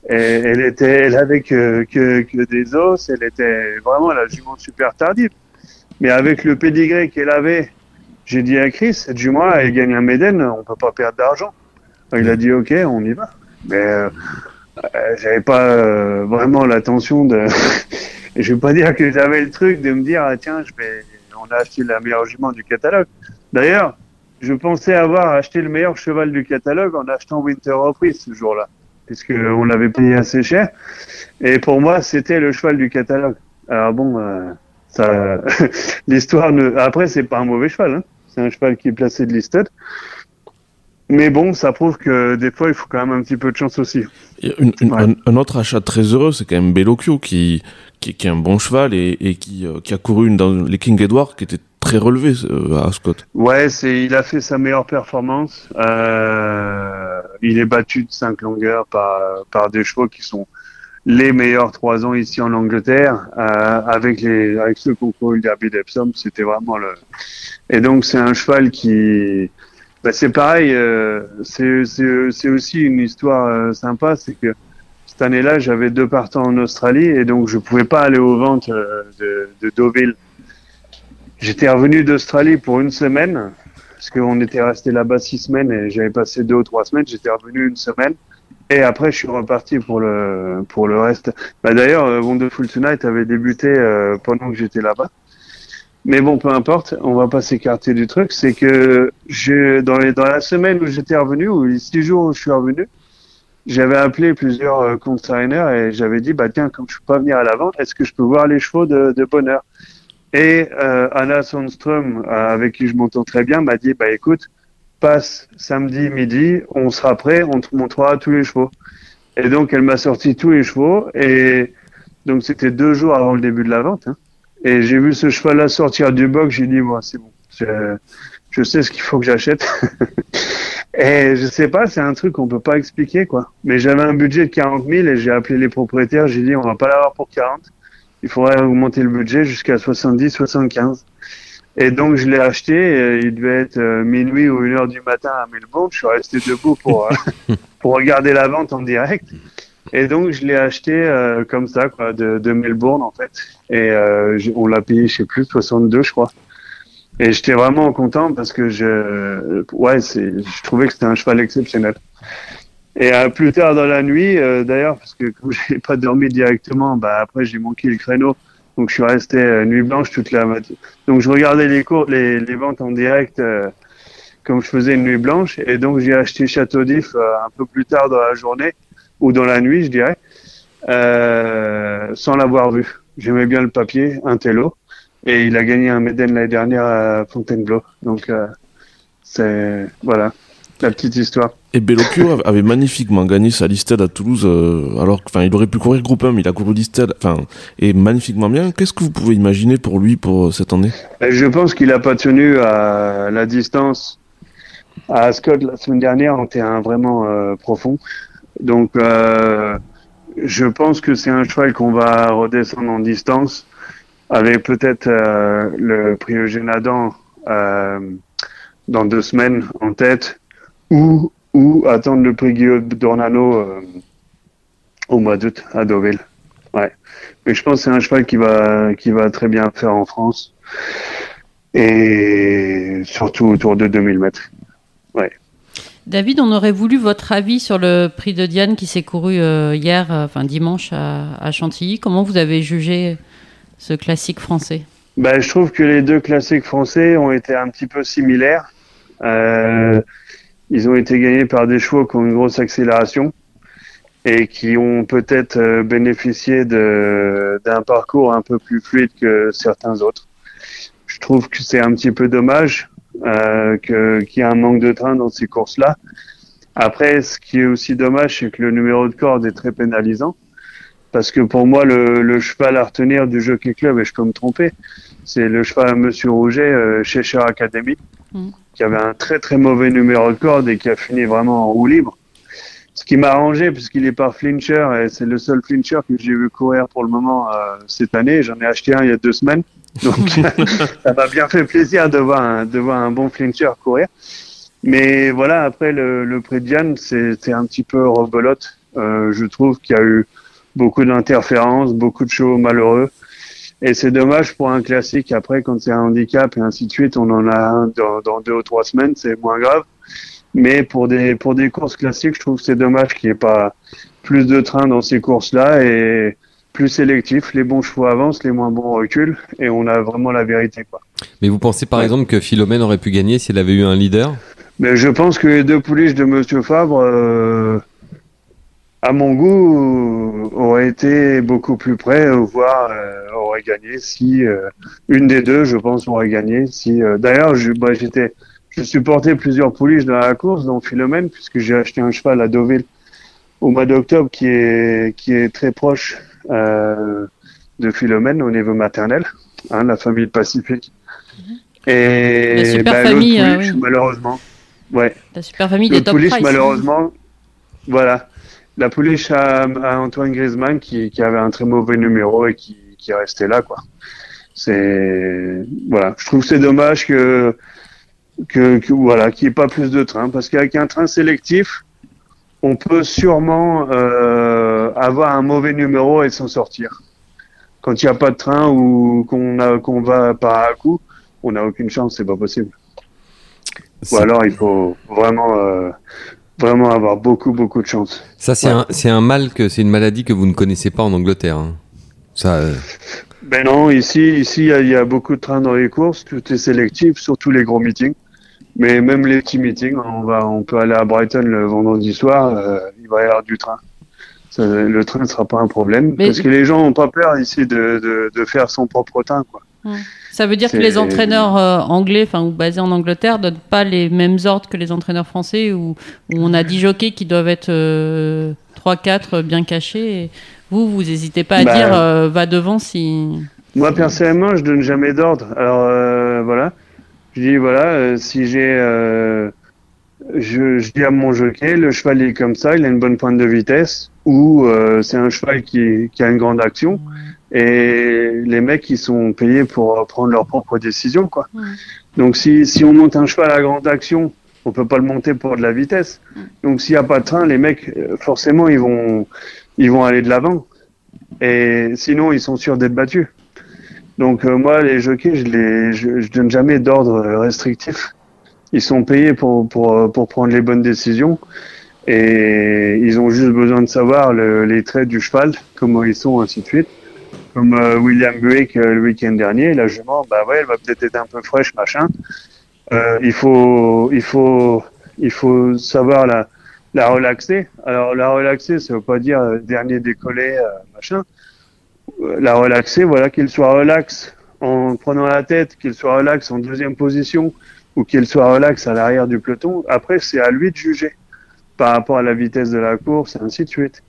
elle, elle était, elle avait que, que, que, des os. Elle était vraiment la jument super tardive. Mais avec le pédigré qu'elle avait j'ai dit à Chris, jument elle gagne un Méden, on peut pas perdre d'argent. Il a dit, ok, on y va. Mais euh, j'avais pas euh, vraiment l'intention de... je vais pas dire que j'avais le truc de me dire, ah, tiens, on a acheté la meilleure jument du catalogue. D'ailleurs, je pensais avoir acheté le meilleur cheval du catalogue en achetant Winter Reprise ce jour-là, puisque on l'avait payé assez cher. Et pour moi, c'était le cheval du catalogue. Alors bon, euh, ça, l'histoire ne. Après, c'est pas un mauvais cheval. Hein. C'est un cheval qui est placé de listed. Mais bon, ça prouve que des fois, il faut quand même un petit peu de chance aussi. Une, une, ouais. un, un, autre achat très heureux, c'est quand même Bellocchio, qui, qui, qui, est un bon cheval et, et qui, euh, qui, a couru dans les King Edward, qui était très relevé euh, à Scott. Ouais, c'est, il a fait sa meilleure performance. Euh, il est battu de 5 longueurs par, par des chevaux qui sont les meilleurs trois ans ici en Angleterre euh, avec les avec ceux qu'on le derby d'Epsom c'était vraiment le et donc c'est un cheval qui bah, c'est pareil euh, c'est c'est aussi une histoire euh, sympa c'est que cette année-là j'avais deux partants en Australie et donc je pouvais pas aller aux ventes euh, de, de Deauville. J'étais revenu d'Australie pour une semaine parce qu'on était resté là-bas six semaines et j'avais passé deux ou trois semaines j'étais revenu une semaine et après, je suis reparti pour le pour le reste. Bah, D'ailleurs, euh, Wonderful Tonight avait débuté euh, pendant que j'étais là-bas. Mais bon, peu importe, on va pas s'écarter du truc. C'est que je, dans, les, dans la semaine où j'étais revenu, ou les six jours où je suis revenu, j'avais appelé plusieurs euh, consigners et j'avais dit, bah tiens, comme je peux pas venir à la vente, est-ce que je peux voir les chevaux de, de bonheur? Et euh, Anna Sandström, avec qui je m'entends très bien, m'a dit, bah écoute, passe samedi midi, on sera prêt, on te montrera tous les chevaux. Et donc elle m'a sorti tous les chevaux et donc c'était deux jours avant le début de la vente. Hein. Et j'ai vu ce cheval-là sortir du box, j'ai dit moi c'est bon, je, je, sais ce qu'il faut que j'achète. et je sais pas, c'est un truc qu'on peut pas expliquer quoi. Mais j'avais un budget de 40 000 et j'ai appelé les propriétaires, j'ai dit on va pas l'avoir pour 40, il faudrait augmenter le budget jusqu'à 70, 75. Et donc je l'ai acheté, euh, il devait être euh, minuit ou une heure du matin à Melbourne, je suis resté debout pour, euh, pour regarder la vente en direct. Et donc je l'ai acheté euh, comme ça, quoi, de, de, Melbourne en fait. Et euh, on l'a payé, je sais plus, 62 je crois. Et j'étais vraiment content parce que je, ouais, c'est, je trouvais que c'était un cheval exceptionnel. Et euh, plus tard dans la nuit, d'ailleurs, parce que comme j'ai pas dormi directement, bah après j'ai manqué le créneau. Donc je suis resté euh, nuit blanche toute la matinée. Donc je regardais les cours, les, ventes en direct euh, comme je faisais une nuit blanche. Et donc j'ai acheté Château d'If euh, un peu plus tard dans la journée ou dans la nuit, je dirais, sans l'avoir vu. J'aimais bien le papier, un télo. Et il a gagné un Méden l'année dernière à Fontainebleau. Donc c'est voilà la petite histoire. Et Bellocchio avait magnifiquement gagné sa listed à Toulouse, euh, alors enfin il aurait pu courir groupe 1, mais il a couru listed, enfin, et magnifiquement bien. Qu'est-ce que vous pouvez imaginer pour lui pour cette année? Je pense qu'il a pas tenu à la distance à Ascot la semaine dernière en terrain vraiment euh, profond. Donc euh, je pense que c'est un cheval qu'on va redescendre en distance avec peut-être euh, le Adam dans deux semaines en tête ou, ou attendre le prix Guillaume Dornano euh, au mois d'août à Deauville. Ouais. Mais je pense que c'est un cheval qui va, qui va très bien faire en France. Et surtout autour de 2000 mètres. Ouais. David, on aurait voulu votre avis sur le prix de Diane qui s'est couru hier, enfin dimanche à, Chantilly. Comment vous avez jugé ce classique français? Ben, Je trouve que les deux classiques français ont été un petit peu similaires. Ils ont été gagnés par des chevaux qui ont une grosse accélération et qui ont peut-être euh, bénéficié d'un parcours un peu plus fluide que certains autres. Je trouve que c'est un petit peu dommage euh, qu'il y ait un manque de train dans ces courses-là. Après, ce qui est aussi dommage, c'est que le numéro de corde est très pénalisant. Parce que pour moi, le, cheval à retenir du Jockey Club, et je peux me tromper, c'est le cheval à Monsieur Rouget euh, chez Academy, mm. Qui avait un très très mauvais numéro de corde et qui a fini vraiment en roue libre. Ce qui m'a arrangé, puisqu'il est par flincher, et c'est le seul flincher que j'ai vu courir pour le moment euh, cette année. J'en ai acheté un il y a deux semaines. Donc, ça m'a bien fait plaisir de voir un, de voir un bon flincher courir. Mais voilà, après, le, le prix de Diane, c'est un petit peu rebelote. Euh, je trouve qu'il y a eu beaucoup d'interférences, beaucoup de chevaux malheureux. Et c'est dommage pour un classique. Après, quand c'est un handicap et ainsi de suite, on en a un dans, dans deux ou trois semaines, c'est moins grave. Mais pour des, pour des courses classiques, je trouve que c'est dommage qu'il n'y ait pas plus de trains dans ces courses-là et plus sélectif. Les bons chevaux avancent, les moins bons reculent et on a vraiment la vérité. Quoi. Mais vous pensez par exemple que Philomène aurait pu gagner s'il avait eu un leader? Mais Je pense que les deux pouliches de Monsieur Fabre, euh, à mon goût, auraient été beaucoup plus près, voire euh, auraient gagné si euh, une des deux, je pense, aurait gagné. Si D'ailleurs, bah, j'étais je supportais plusieurs pouliches dans la course, dont Philomène, puisque j'ai acheté un cheval à Deauville au mois d'octobre qui est, qui est très proche euh, de Philomène au niveau maternel, hein, la famille Pacifique. Et la super bah, famille, euh, malheureusement. Ouais. La super famille des top pouliche, malheureusement, voilà. La pouliche à, Antoine Griezmann qui, qui, avait un très mauvais numéro et qui, qui est resté là, quoi. C'est voilà. Je trouve c'est dommage que que, voilà, qu'il n'y ait pas plus de trains, parce qu'avec un train sélectif, on peut sûrement euh, avoir un mauvais numéro et s'en sortir. Quand il n'y a pas de train ou qu'on a qu'on va par à coup, on n'a aucune chance, c'est pas possible. Ou alors il faut vraiment euh, vraiment avoir beaucoup beaucoup de chance. Ça c'est un c'est un mal que c'est une maladie que vous ne connaissez pas en Angleterre. Hein. Ça. Euh, ben non, ici ici il y, a beaucoup de trains dans les courses, tout est sélectif, surtout les gros meetings. Mais même les petits meetings, on, va, on peut aller à Brighton le vendredi soir, euh, il va y avoir du train. le train ne sera pas un problème. parce que les gens n'ont pas peur ici de, de, de, faire son propre train. Quoi. Ça veut dire que les entraîneurs euh, anglais, enfin ou basés en Angleterre, donnent pas les mêmes ordres que les entraîneurs français, où, où on a 10 jockeys qui doivent être 3-4 euh, bien cachés. Et vous, vous n'hésitez pas à bah, dire va devant si. Moi personnellement, je donne jamais d'ordre. Alors voilà. Je dis voilà, euh, si j'ai, euh, je, je, dis à mon jockey, le cheval est comme ça, il a une bonne pointe de vitesse, ou euh, c'est un cheval qui, qui, a une grande action, et les mecs ils sont payés pour prendre leurs propres décisions quoi. Donc si, si on monte un cheval à grande action, on peut pas le monter pour de la vitesse. Donc s'il y a pas de train, les mecs forcément ils vont ils vont aller de l'avant, et sinon ils sont sûrs d'être battus. Donc euh, moi, les jockeys, je les, je, je donne jamais d'ordre restrictif. Ils sont payés pour, pour, euh, pour prendre les bonnes décisions et ils ont juste besoin de savoir le, les traits du cheval, comment ils sont, ainsi de suite. Comme euh, William Buick le week-end dernier, la jument, bah ouais, elle va peut-être être un peu fraîche, machin. Euh, il faut, il faut, il faut savoir la, la relaxer. Alors la relaxer, ça veut pas dire dernier décollé, machin la relaxer, voilà, qu'il soit relax en prenant la tête, qu'il soit relax en deuxième position ou qu'il soit relax à l'arrière du peloton. Après, c'est à lui de juger par rapport à la vitesse de la course ainsi de suite.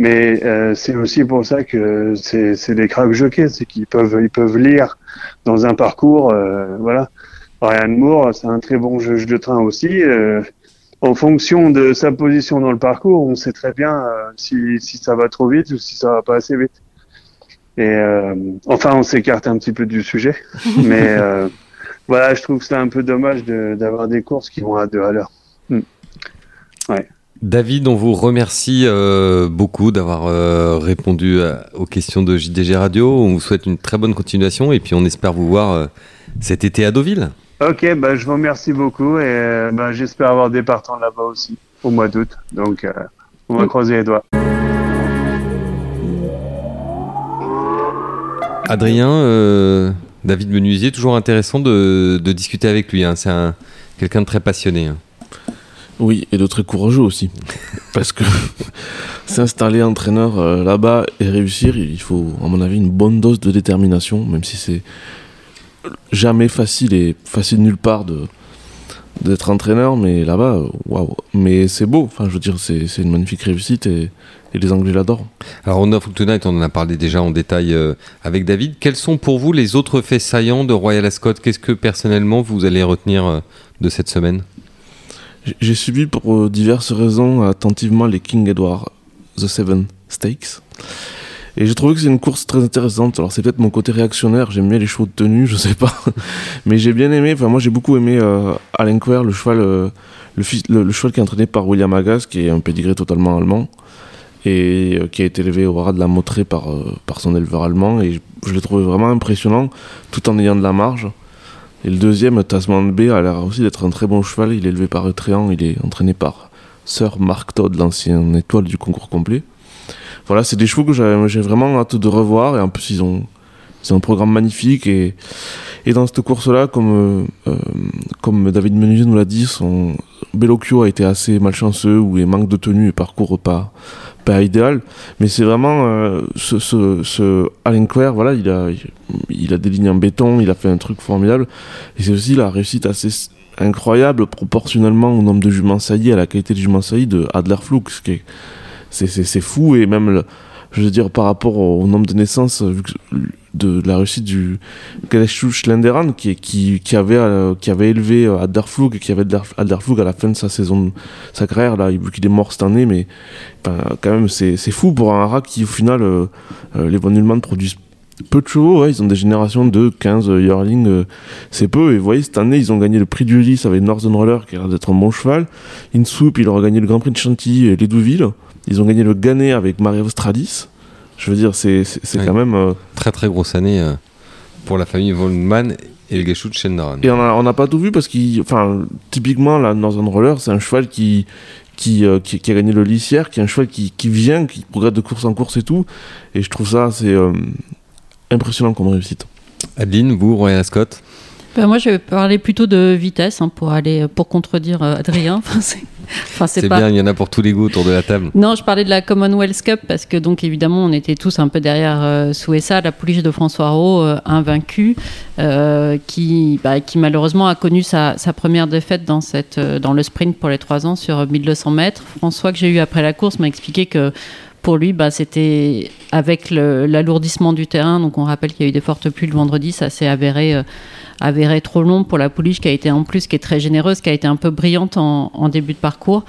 Mais euh, c'est aussi pour ça que c'est des cracks jockeys, c'est qu'ils peuvent ils peuvent lire dans un parcours, euh, voilà. Ryan Moore, c'est un très bon juge de train aussi. Euh, en fonction de sa position dans le parcours, on sait très bien si, si ça va trop vite ou si ça va pas assez vite. Et euh, enfin, on s'écarte un petit peu du sujet, mais euh, voilà, je trouve que c'est un peu dommage d'avoir des courses qui vont à deux à l'heure. Hmm. Ouais. David, on vous remercie euh, beaucoup d'avoir euh, répondu aux questions de JDG Radio. On vous souhaite une très bonne continuation et puis on espère vous voir cet été à Deauville. Ok, bah, je vous remercie beaucoup et bah, j'espère avoir des partants là-bas aussi au mois d'août. Donc, on va croiser les doigts. Adrien, David Menuisier, toujours intéressant de, discuter avec lui. Hein. C'est quelqu'un de très passionné. Hein. Oui, et de très courageux aussi. Parce que s'installer entraîneur euh, là-bas et réussir, il faut, à mon avis, une bonne dose de détermination, même si c'est jamais facile et facile nulle part de d'être entraîneur, mais là-bas, waouh. Mais c'est beau, je veux dire, c'est une magnifique réussite et les Anglais l'adorent. Alors, on of Tonight, on en a parlé déjà en détail euh, avec David. Quels sont pour vous les autres faits saillants de Royal Ascot? Qu'est-ce que personnellement vous allez retenir euh, de cette semaine? J'ai suivi pour euh, diverses raisons attentivement les King Edward The Seven Stakes. Et j'ai trouvé que c'est une course très intéressante. Alors c'est peut-être mon côté réactionnaire, j'aime bien les chevaux de tenue, je sais pas. Mais j'ai bien aimé, enfin moi j'ai beaucoup aimé euh, le cheval, le, le, cheval qui est entraîné par William Agas, qui est un pédigré totalement allemand et euh, qui a été élevé au ras de la Motrée par, euh, par son éleveur allemand. Et je, l'ai trouvé vraiment impressionnant, tout en ayant de la marge. Et le deuxième, Tasman B, a l'air aussi d'être un très bon cheval. Il est élevé par Tréant, il est entraîné par Sir Mark Todd, l'ancien étoile du concours complet. Voilà, c'est des chevaux que j'ai vraiment hâte de revoir. Et en plus, ils ont, c'est un programme magnifique et, dans cette course-là, comme, euh, comme David Menuisier nous l'a dit, son Bellocchio a été assez malchanceux où il manque de tenue et parcours pas, pas idéal. Mais c'est vraiment euh, ce, ce, ce Claire, voilà, il a, il a des lignes en béton, il a fait un truc formidable. Et c'est aussi la réussite assez incroyable proportionnellement au nombre de juments saillies, à la qualité des juments saillies de Adler Flux. C'est fou et même... Le, je veux dire, par rapport au, nombre de naissances de, la réussite du Galeshu Schlenderan, qui, qui, avait, euh, qui avait élevé euh, Adderflug qui avait Adderflug à la fin de sa saison, sa carrière, là, vu qu'il est mort cette année, mais quand même, c'est fou pour un rat qui, au final, euh, les Von produisent peu de chevaux, ils ont des générations de 15 yearling, c'est peu. Et vous voyez, cette année, ils ont gagné le prix du Ulysse avec Northern Roller, qui a l'air d'être un bon cheval. Insoup, il aura gagné le Grand Prix de Chantilly et les Douville. Ils ont gagné le Gannet avec Mario Australis. Je veux dire, c'est quand même. Euh, très très grosse année euh, pour la famille Volman et le Gachou de Shendaran. Et on n'a pas tout vu parce que, enfin, typiquement, la Northern Roller, c'est un cheval qui, qui, euh, qui, a gagné le lissière, qui est un cheval qui, qui, vient, qui progresse de course en course et tout. Et je trouve ça assez impressionnant comme réussite. Adeline, vous, Royal Scott ben, moi, je vais parler plutôt de vitesse hein, pour aller pour contredire Adrien. c'est bien, il y en a pour tous les goûts autour de la table. Non, je parlais de la Commonwealth Cup parce que donc évidemment on était tous un peu derrière euh, Souessa, la pouliche de François Rowe, euh, invaincu, euh, qui, bah, qui malheureusement a connu sa, première défaite dans, cette, dans le sprint pour les 3 ans sur 1200 mètres. François que j'ai eu après la course m'a expliqué que pour lui, bah, c'était avec l'alourdissement du terrain. Donc, on rappelle qu'il y a eu des fortes pluies le vendredi. Ça s'est avéré avéré trop long pour la pouliche qui a été en plus qui est très généreuse, qui a été un peu brillante en, début de parcours.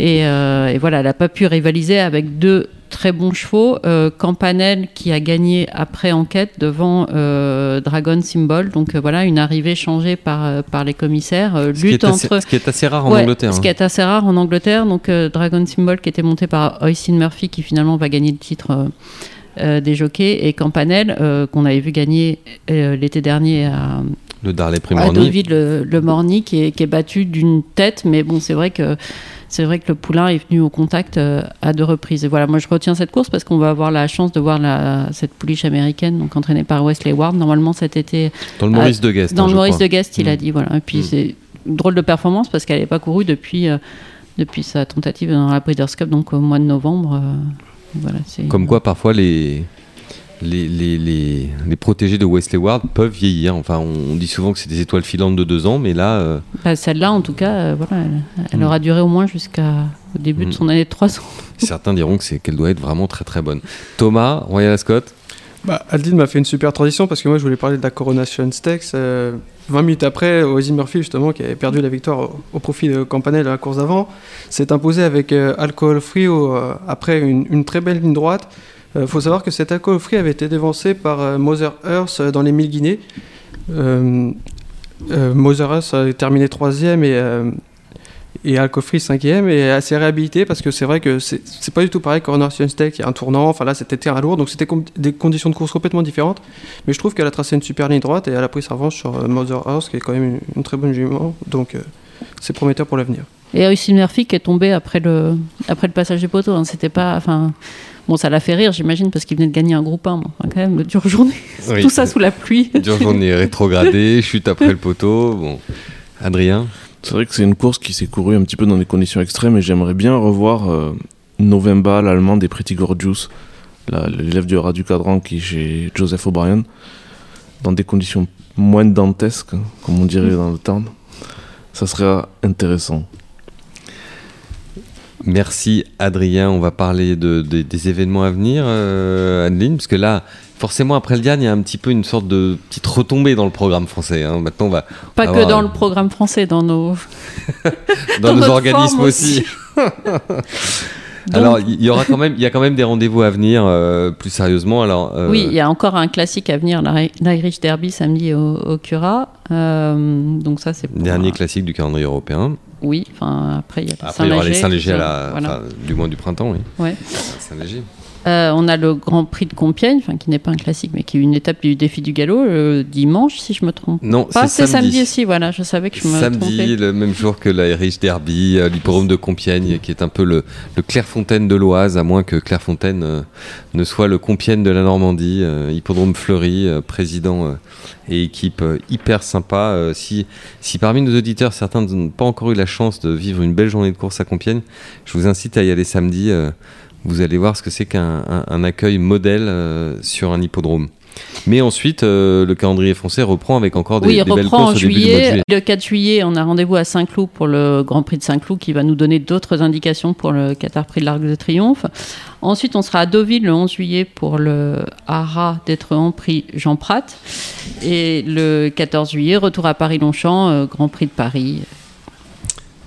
Euh, et, voilà, elle n'a pas pu rivaliser avec deux très bons chevaux. Euh, Campanel qui a gagné après enquête devant euh, Dragon Symbol. Donc voilà, une arrivée changée par, par les commissaires. lutte entre... ce qui est assez rare en Angleterre. Ce qui hein. est assez rare en Angleterre. Donc Dragon Symbol qui était monté par Oisin Murphy qui finalement va gagner le titre. des jockeys et Campanel qu'on avait vu gagner l'été dernier à, le Darley le, le Morny qui est, qui est battu d'une tête, mais bon, c'est vrai que c'est vrai que le poulain est venu au contact euh, à deux reprises. Et voilà, moi je retiens cette course parce qu'on va avoir la chance de voir la, cette pouliche américaine, donc entraînée par Wesley Ward, normalement cet été. Dans le Maurice de Guest. Dans le Maurice de Guest, il a mm. dit. Voilà. Et puis mm. c'est une drôle de performance parce qu'elle n'est pas courue depuis, euh, depuis sa tentative dans la Breeders' Cup, donc au mois de novembre. Euh, voilà, Comme quoi, parfois, les, les, les, les, les, protégés de Wesley Ward peuvent vieillir. Enfin, on, dit souvent que c'est des étoiles filantes de deux ans, mais là. Euh, bah, celle-là, en tout cas, euh, voilà, elle, mm. aura duré au moins jusqu'au début de mm. son année de trois ans. Certains diront que qu'elle doit être vraiment très très bonne. Thomas, Royal Ascot bah, Aldine m'a fait une super transition parce que moi je voulais parler de la Coronation Stakes. 20 euh, minutes après, Ozzy Murphy, justement, qui avait perdu la victoire au, profit de Campanelle à la course d'avant, s'est imposé avec Alcohol Free après une, une, très belle ligne droite. Il euh, faut savoir que cet free avait été dévancé par euh, Mother Earth euh, dans les mille Guinées. Mother Earth a terminé troisième et, et Alcofri cinquième et assez réhabilité parce que c'est vrai que c'est pas du tout pareil Coronation Steak, il y a un tournant, enfin là c'était terrain lourd, donc c'était des conditions de course complètement différentes. Mais je trouve qu'elle a tracé une super ligne droite et elle a pris sa revanche sur euh, Mother House qui est quand même une, très bonne jument, donc c'est prometteur pour l'avenir. Et Austin Murphy qui est tombé après le, après le passage des poteaux, hein. c'était pas. Enfin, Bon, ça l'a fait rire, j'imagine, parce qu'il venait de gagner un groupe 1. Enfin, quand même, dure journée. Tout ça sous la pluie. Dure journée rétrogradée, chute après le poteau. Bon. Adrien C'est vrai que c'est une course qui s'est courue un petit peu dans des conditions extrêmes et j'aimerais bien revoir euh, Novemba, l'allemand des Pretty Gorgeous, l'élève du rat du cadran qui est chez Joseph O'Brien, dans des conditions moins dantesques, comme on dirait dans le temps. Ça serait intéressant. Merci Adrien. On va parler de, des événements à venir, euh, Adeline, parce que là, forcément après le Diane, il y a un petit peu une sorte de petite retombée dans le programme français. Hein. Maintenant, on va pas que dans le programme français, dans nos dans, nos organismes aussi. Alors, il y aura quand même, il y a quand même des rendez-vous à venir euh, plus sérieusement. Alors, euh, oui, il y a encore un classique à venir, l'Irish Derby samedi au, au Cura. Euh, donc ça, c'est dernier classique du calendrier européen. Oui, enfin après il y a Saint-Léger. les Saint-Léger du mois du printemps, oui. Ouais. Saint-Léger. Euh, on a le Grand Prix de Compiègne, qui n'est pas un classique, mais qui est une étape du défi du galop, le dimanche, si je me trompe. Non, c'est samedi. samedi aussi, voilà, je savais que je me Samedi, le même jour que l'Irish Derby, euh, l'hippodrome de Compiègne, qui est un peu le, Clairefontaine de l'Oise, à moins que Clairefontaine euh, ne soit le Compiègne de la Normandie. hippodrome fleuri, président et équipe hyper sympa. si, si parmi nos auditeurs, certains n'ont pas encore eu la chance de vivre une belle journée de course à Compiègne, je vous incite à y aller samedi vous allez voir ce que c'est qu'un accueil modèle euh, sur un hippodrome. Mais ensuite, euh, le calendrier français reprend avec encore des, oui, des belles courses en juillet. Le 4 juillet, on a rendez-vous à Saint-Cloud pour le Grand Prix de Saint-Cloud qui va nous donner d'autres indications pour le Qatar Prix de l'Arc de Triomphe. Ensuite, on sera à Deauville le 11 juillet pour le Hara d'être en Prix Jean Prat. Et le 14 juillet, retour à Paris-Longchamp, euh, Grand Prix de Paris.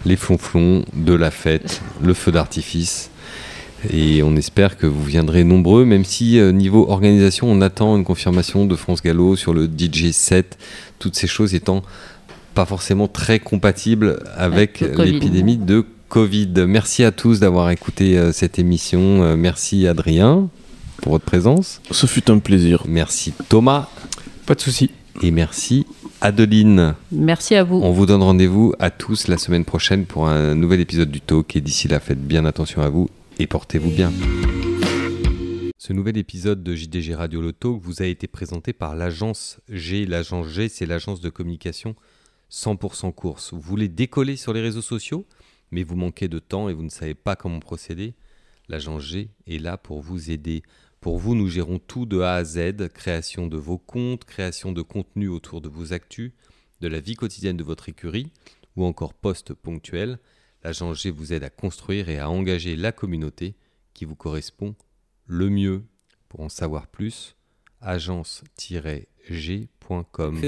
Les flonflons de la fête, le feu d'artifice. Et on espère que vous viendrez nombreux, même si euh, niveau organisation, on attend une confirmation de France Gallo sur le DJ 7, toutes ces choses étant pas forcément très compatibles avec, l'épidémie de Covid. Merci à tous d'avoir écouté euh, cette émission. Euh, merci Adrien pour votre présence. Ce fut un plaisir. Merci Thomas. Pas de souci. Et merci Adeline. Merci à vous. On vous donne rendez-vous à tous la semaine prochaine pour un nouvel épisode du Talk. Et d'ici là, faites bien attention à vous et portez-vous bien. Ce nouvel épisode de JDG Radio Loto vous a été présenté par l'agence G. L'agence G, c'est l'agence de communication 100% course. Vous voulez décoller sur les réseaux sociaux, mais vous manquez de temps et vous ne savez pas comment procéder? L'agence G est là pour vous aider. Pour vous, nous gérons tout de A à Z, création de vos comptes, création de contenu autour de vos actus, de la vie quotidienne de votre écurie, ou encore post ponctuels. L'agence G vous aide à construire et à engager la communauté qui vous correspond le mieux. Pour en savoir plus, agence-g.com.